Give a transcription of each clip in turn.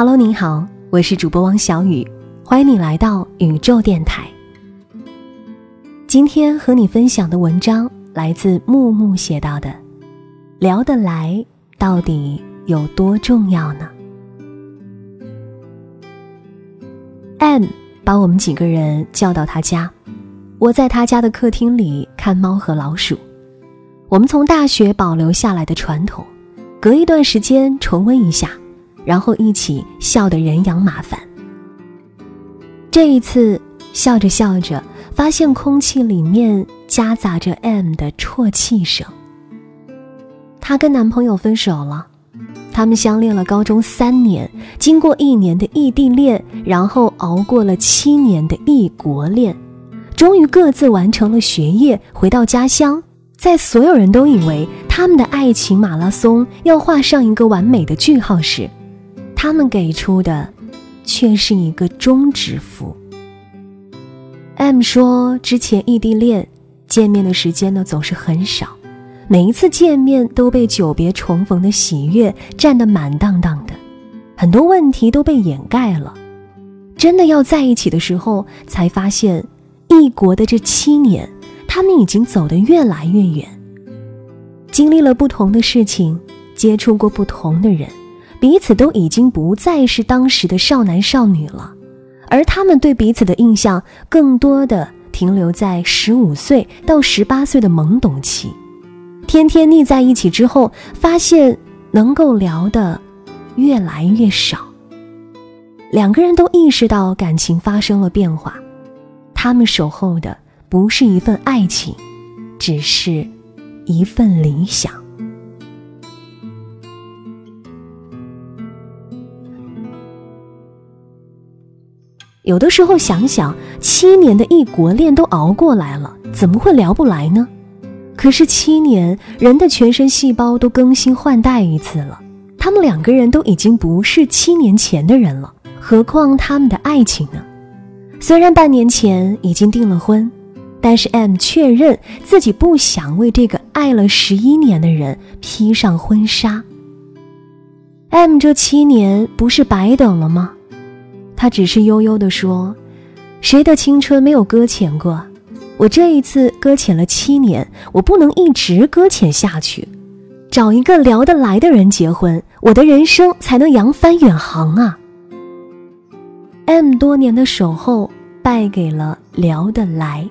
Hello，您好，我是主播王小雨，欢迎你来到宇宙电台。今天和你分享的文章来自木木写到的，聊得来到底有多重要呢？M 把我们几个人叫到他家，我在他家的客厅里看猫和老鼠。我们从大学保留下来的传统，隔一段时间重温一下。然后一起笑得人仰马翻。这一次笑着笑着，发现空气里面夹杂着 M 的啜泣声。她跟男朋友分手了，他们相恋了高中三年，经过一年的异地恋，然后熬过了七年的异国恋，终于各自完成了学业，回到家乡。在所有人都以为他们的爱情马拉松要画上一个完美的句号时，他们给出的，却是一个终止符。M 说，之前异地恋见面的时间呢总是很少，每一次见面都被久别重逢的喜悦占得满当当的，很多问题都被掩盖了。真的要在一起的时候，才发现异国的这七年，他们已经走得越来越远，经历了不同的事情，接触过不同的人。彼此都已经不再是当时的少男少女了，而他们对彼此的印象更多的停留在十五岁到十八岁的懵懂期。天天腻在一起之后，发现能够聊的越来越少。两个人都意识到感情发生了变化，他们守候的不是一份爱情，只是一份理想。有的时候想想，七年的异国恋都熬过来了，怎么会聊不来呢？可是七年，人的全身细胞都更新换代一次了，他们两个人都已经不是七年前的人了，何况他们的爱情呢？虽然半年前已经订了婚，但是 M 确认自己不想为这个爱了十一年的人披上婚纱。M 这七年不是白等了吗？他只是悠悠地说：“谁的青春没有搁浅过？我这一次搁浅了七年，我不能一直搁浅下去。找一个聊得来的人结婚，我的人生才能扬帆远航啊！”M 多年的守候败给了聊得来，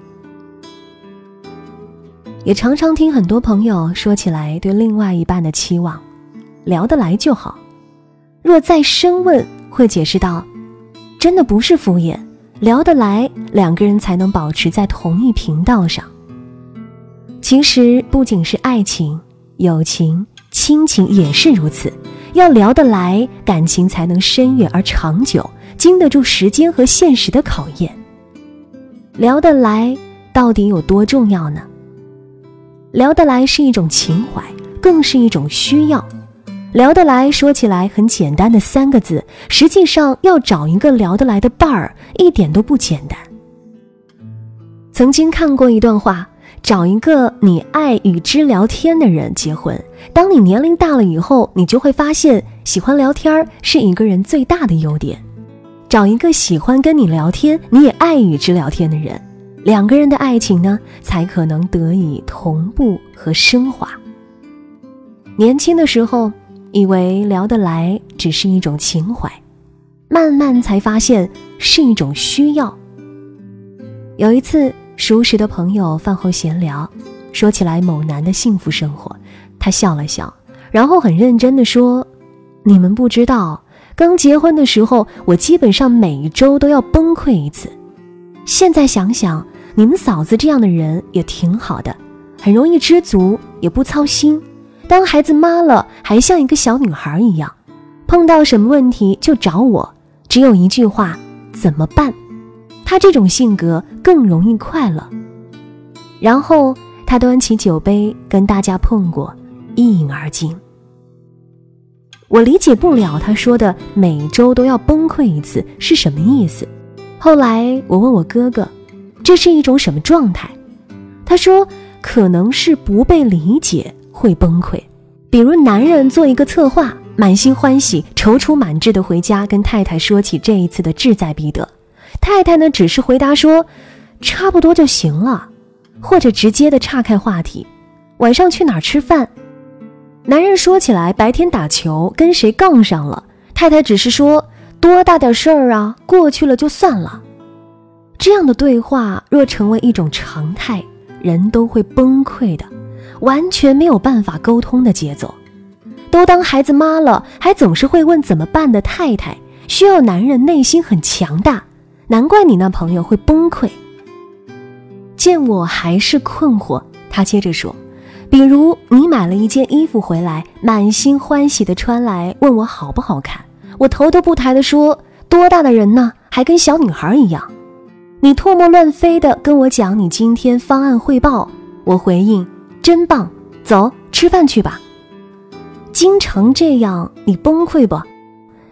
也常常听很多朋友说起来对另外一半的期望：聊得来就好。若再深问，会解释道。真的不是敷衍，聊得来，两个人才能保持在同一频道上。其实不仅是爱情、友情、亲情也是如此，要聊得来，感情才能深远而长久，经得住时间和现实的考验。聊得来到底有多重要呢？聊得来是一种情怀，更是一种需要。聊得来说起来很简单的三个字，实际上要找一个聊得来的伴儿一点都不简单。曾经看过一段话：找一个你爱与之聊天的人结婚。当你年龄大了以后，你就会发现喜欢聊天是一个人最大的优点。找一个喜欢跟你聊天，你也爱与之聊天的人，两个人的爱情呢，才可能得以同步和升华。年轻的时候。以为聊得来只是一种情怀，慢慢才发现是一种需要。有一次，熟识的朋友饭后闲聊，说起来某男的幸福生活，他笑了笑，然后很认真的说：“你们不知道，刚结婚的时候，我基本上每一周都要崩溃一次。现在想想，你们嫂子这样的人也挺好的，很容易知足，也不操心，当孩子妈了还像一个小女孩一样，碰到什么问题就找我，只有一句话：怎么办？他这种性格更容易快乐。然后他端起酒杯跟大家碰过，一饮而尽。我理解不了他说的每周都要崩溃一次是什么意思。后来我问我哥哥，这是一种什么状态？他说可能是不被理解会崩溃。比如男人做一个策划，满心欢喜、踌躇满志的回家跟太太说起这一次的志在必得。太太呢，只是回答说：“差不多就行了。”或者直接的岔开话题：“晚上去哪儿吃饭？”男人说起来白天打球跟谁杠上了，太太只是说：“多大点事儿啊，过去了就算了。”这样的对话若成为一种常态，人都会崩溃的，完全没有办法沟通的节奏。都当孩子妈了，还总是会问怎么办的太太，需要男人内心很强大。难怪你那朋友会崩溃。见我还是困惑，他接着说：“比如你买了一件衣服回来，满心欢喜的穿来，问我好不好看，我头都不抬的说：多大的人呢，还跟小女孩一样。你唾沫乱飞的跟我讲你今天方案汇报，我回应：真棒，走吃饭去吧。京城这样，你崩溃不？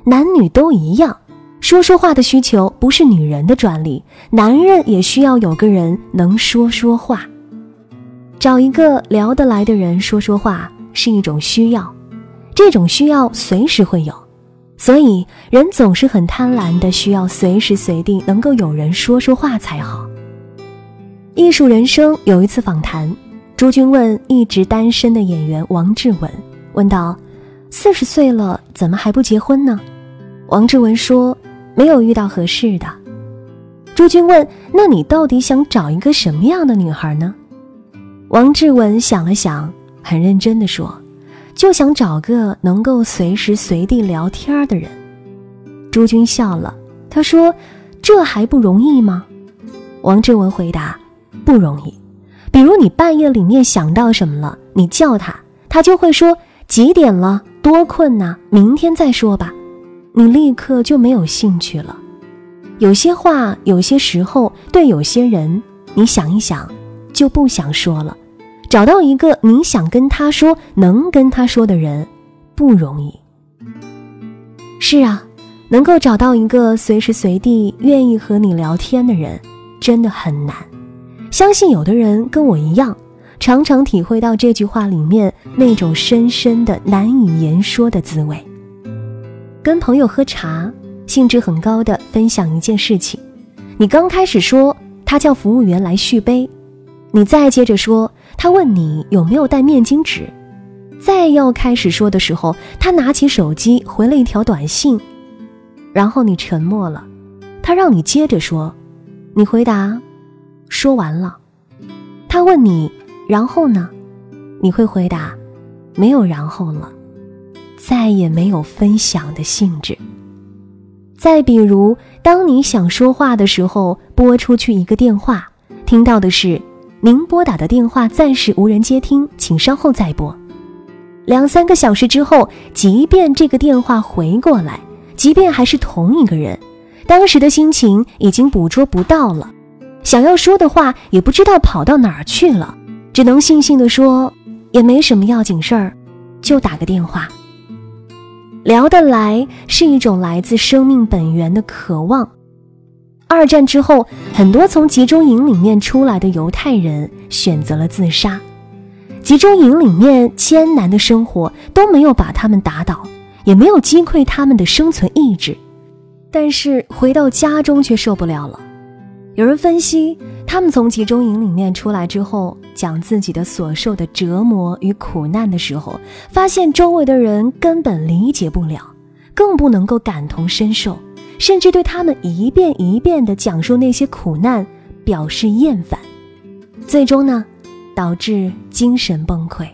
男女都一样。”说说话的需求不是女人的专利，男人也需要有个人能说说话。找一个聊得来的人说说话是一种需要，这种需要随时会有，所以人总是很贪婪的需要随时随地能够有人说说话才好。艺术人生有一次访谈，朱军问一直单身的演员王志文，问道：“四十岁了，怎么还不结婚呢？”王志文说。没有遇到合适的，朱军问：“那你到底想找一个什么样的女孩呢？”王志文想了想，很认真地说：“就想找个能够随时随地聊天的人。”朱军笑了，他说：“这还不容易吗？”王志文回答：“不容易。比如你半夜里面想到什么了，你叫他，他就会说几点了，多困呐，明天再说吧。”你立刻就没有兴趣了。有些话，有些时候，对有些人，你想一想，就不想说了。找到一个你想跟他说、能跟他说的人，不容易。是啊，能够找到一个随时随地愿意和你聊天的人，真的很难。相信有的人跟我一样，常常体会到这句话里面那种深深的难以言说的滋味。跟朋友喝茶，兴致很高的分享一件事情。你刚开始说他叫服务员来续杯，你再接着说他问你有没有带面巾纸，再要开始说的时候，他拿起手机回了一条短信，然后你沉默了。他让你接着说，你回答说完了。他问你然后呢，你会回答没有然后了。再也没有分享的兴致。再比如，当你想说话的时候，拨出去一个电话，听到的是“您拨打的电话暂时无人接听，请稍后再拨”。两三个小时之后，即便这个电话回过来，即便还是同一个人，当时的心情已经捕捉不到了，想要说的话也不知道跑到哪儿去了，只能悻悻地说：“也没什么要紧事儿，就打个电话。”聊得来是一种来自生命本源的渴望。二战之后，很多从集中营里面出来的犹太人选择了自杀。集中营里面艰难的生活都没有把他们打倒，也没有击溃他们的生存意志，但是回到家中却受不了了。有人分析，他们从集中营里面出来之后，讲自己的所受的折磨与苦难的时候，发现周围的人根本理解不了，更不能够感同身受，甚至对他们一遍一遍地讲述那些苦难表示厌烦，最终呢，导致精神崩溃。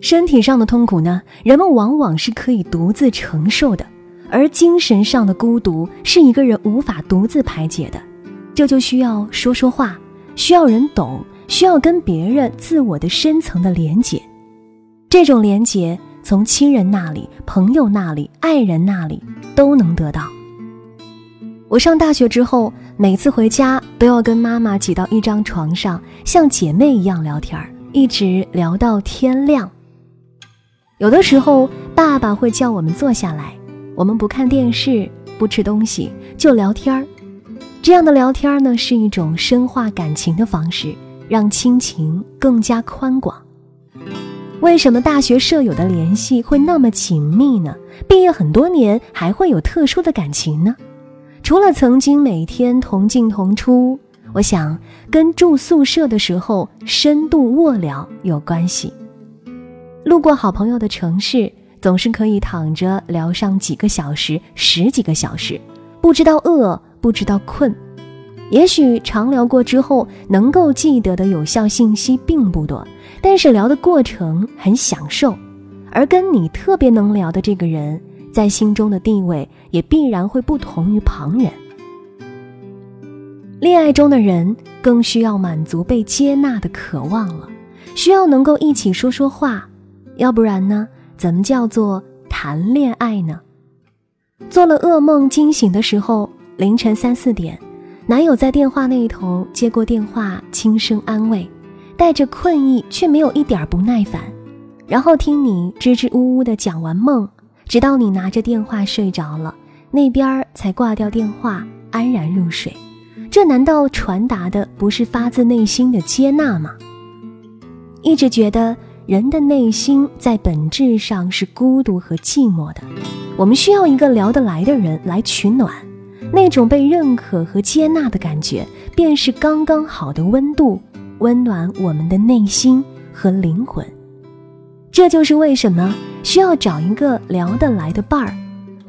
身体上的痛苦呢，人们往往是可以独自承受的。而精神上的孤独是一个人无法独自排解的，这就需要说说话，需要人懂，需要跟别人自我的深层的连结。这种连结从亲人那里、朋友那里、爱人那里都能得到。我上大学之后，每次回家都要跟妈妈挤到一张床上，像姐妹一样聊天一直聊到天亮。有的时候，爸爸会叫我们坐下来，我们不看电视，不吃东西，就聊天儿。这样的聊天儿呢，是一种深化感情的方式，让亲情更加宽广。为什么大学舍友的联系会那么紧密呢？毕业很多年还会有特殊的感情呢？除了曾经每天同进同出，我想跟住宿舍的时候深度卧聊有关系。路过好朋友的城市，总是可以躺着聊上几个小时、十几个小时，不知道饿，不知道困。也许长聊过之后，能够记得的有效信息并不多，但是聊的过程很享受。而跟你特别能聊的这个人，在心中的地位也必然会不同于旁人。恋爱中的人更需要满足被接纳的渴望了，需要能够一起说说话。要不然呢？怎么叫做谈恋爱呢？做了噩梦惊醒的时候，凌晨三四点，男友在电话那一头接过电话，轻声安慰，带着困意却没有一点不耐烦，然后听你支支吾吾的讲完梦，直到你拿着电话睡着了，那边才挂掉电话，安然入睡。这难道传达的不是发自内心的接纳吗？一直觉得。人的内心在本质上是孤独和寂寞的，我们需要一个聊得来的人来取暖，那种被认可和接纳的感觉，便是刚刚好的温度，温暖我们的内心和灵魂。这就是为什么需要找一个聊得来的伴儿，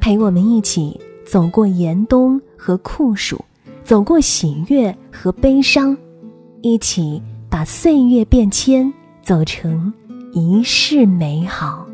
陪我们一起走过严冬和酷暑，走过喜悦和悲伤，一起把岁月变迁走成。一世美好。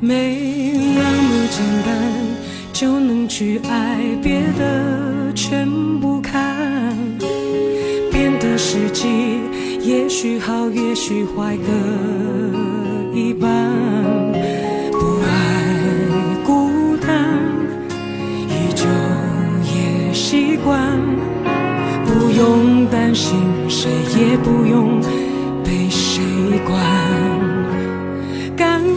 没那么简单就能去爱，别的全不看，变得实际。也许好，也许坏，各一半。不爱孤单，依旧也习惯。不用担心，谁也不用被谁管。感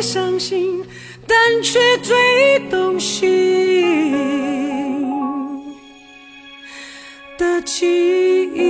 伤心，但却最动心的记忆。